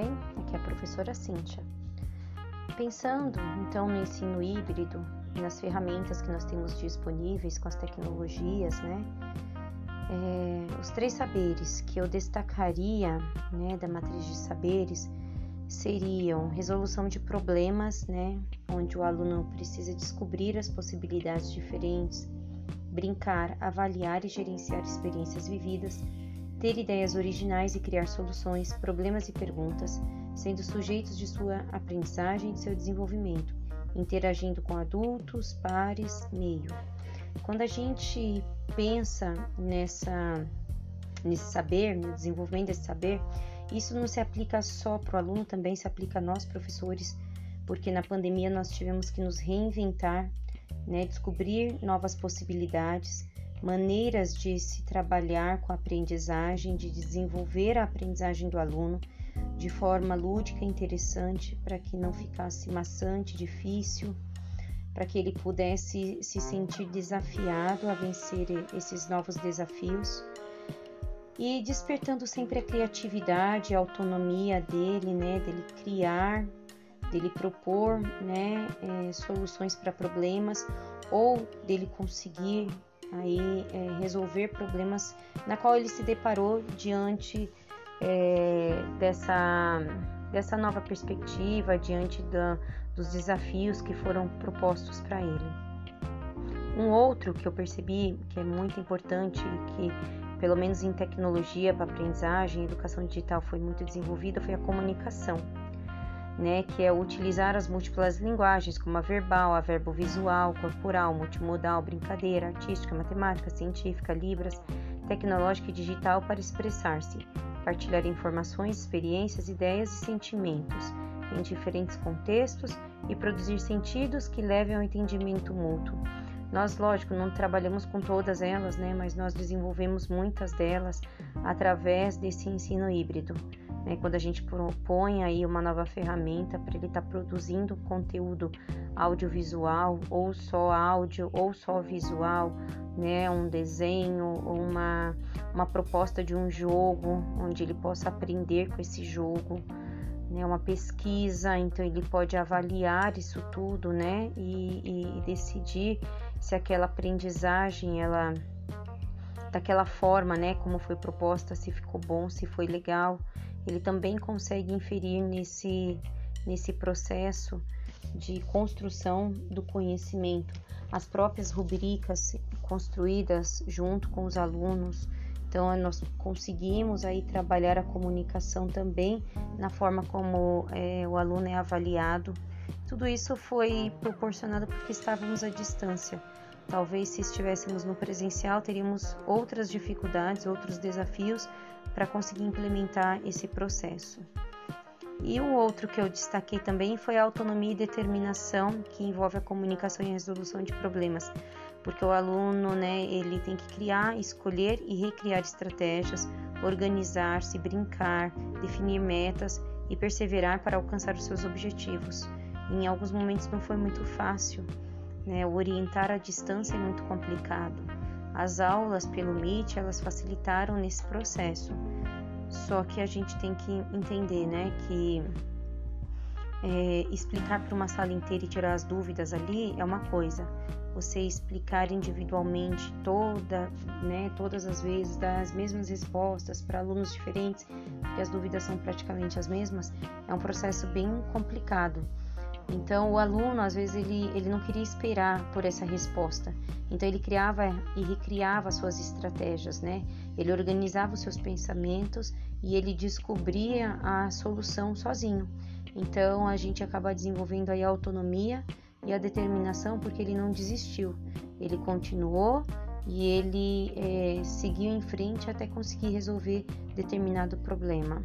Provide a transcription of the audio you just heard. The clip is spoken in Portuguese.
bem? Aqui é a professora Cíntia. Pensando então no ensino híbrido e nas ferramentas que nós temos disponíveis com as tecnologias, né? É, os três saberes que eu destacaria né, da matriz de saberes seriam resolução de problemas, né, onde o aluno precisa descobrir as possibilidades diferentes, brincar, avaliar e gerenciar experiências vividas, ter ideias originais e criar soluções, problemas e perguntas, sendo sujeitos de sua aprendizagem e de seu desenvolvimento, interagindo com adultos, pares, meio. Quando a gente pensa nessa nesse saber, no desenvolvimento desse saber, isso não se aplica só para o aluno, também se aplica a nós professores, porque na pandemia nós tivemos que nos reinventar, né, descobrir novas possibilidades, maneiras de se trabalhar com a aprendizagem, de desenvolver a aprendizagem do aluno de forma lúdica interessante, para que não ficasse maçante, difícil, para que ele pudesse se sentir desafiado a vencer esses novos desafios. E despertando sempre a criatividade, a autonomia dele, né, dele criar, dele propor, né, é, soluções para problemas ou dele conseguir aí é, resolver problemas na qual ele se deparou diante é, dessa dessa nova perspectiva, diante da, dos desafios que foram propostos para ele. Um outro que eu percebi que é muito importante que pelo menos em tecnologia para aprendizagem, educação digital foi muito desenvolvida foi a comunicação né, que é utilizar as múltiplas linguagens, como a verbal, a verbo visual, corporal, multimodal, brincadeira, artística, matemática, científica, libras, tecnológica e digital para expressar-se, partilhar informações, experiências, ideias e sentimentos em diferentes contextos e produzir sentidos que levem ao entendimento mútuo. Nós, lógico, não trabalhamos com todas elas, né, mas nós desenvolvemos muitas delas através desse ensino híbrido. Né? Quando a gente propõe aí uma nova ferramenta para ele estar tá produzindo conteúdo audiovisual, ou só áudio, ou só visual, né? um desenho, uma, uma proposta de um jogo, onde ele possa aprender com esse jogo, né? uma pesquisa, então ele pode avaliar isso tudo né? e, e, e decidir se aquela aprendizagem ela daquela forma, né, como foi proposta, se ficou bom, se foi legal ele também consegue inferir nesse, nesse processo de construção do conhecimento. As próprias rubricas construídas junto com os alunos, então nós conseguimos aí trabalhar a comunicação também na forma como é, o aluno é avaliado. Tudo isso foi proporcionado porque estávamos à distância. Talvez se estivéssemos no presencial teríamos outras dificuldades, outros desafios, para conseguir implementar esse processo. E o outro que eu destaquei também foi a autonomia e determinação, que envolve a comunicação e a resolução de problemas, porque o aluno, né, ele tem que criar, escolher e recriar estratégias, organizar-se, brincar, definir metas e perseverar para alcançar os seus objetivos. Em alguns momentos não foi muito fácil, né, orientar à distância é muito complicado. As aulas pelo Meet, elas facilitaram nesse processo. Só que a gente tem que entender, né, que é, explicar para uma sala inteira e tirar as dúvidas ali é uma coisa. Você explicar individualmente toda, né, todas as vezes, dar as mesmas respostas para alunos diferentes, porque as dúvidas são praticamente as mesmas, é um processo bem complicado. Então, o aluno, às vezes, ele, ele não queria esperar por essa resposta. Então, ele criava e recriava suas estratégias, né? Ele organizava os seus pensamentos e ele descobria a solução sozinho. Então, a gente acaba desenvolvendo aí a autonomia e a determinação porque ele não desistiu. Ele continuou e ele é, seguiu em frente até conseguir resolver determinado problema.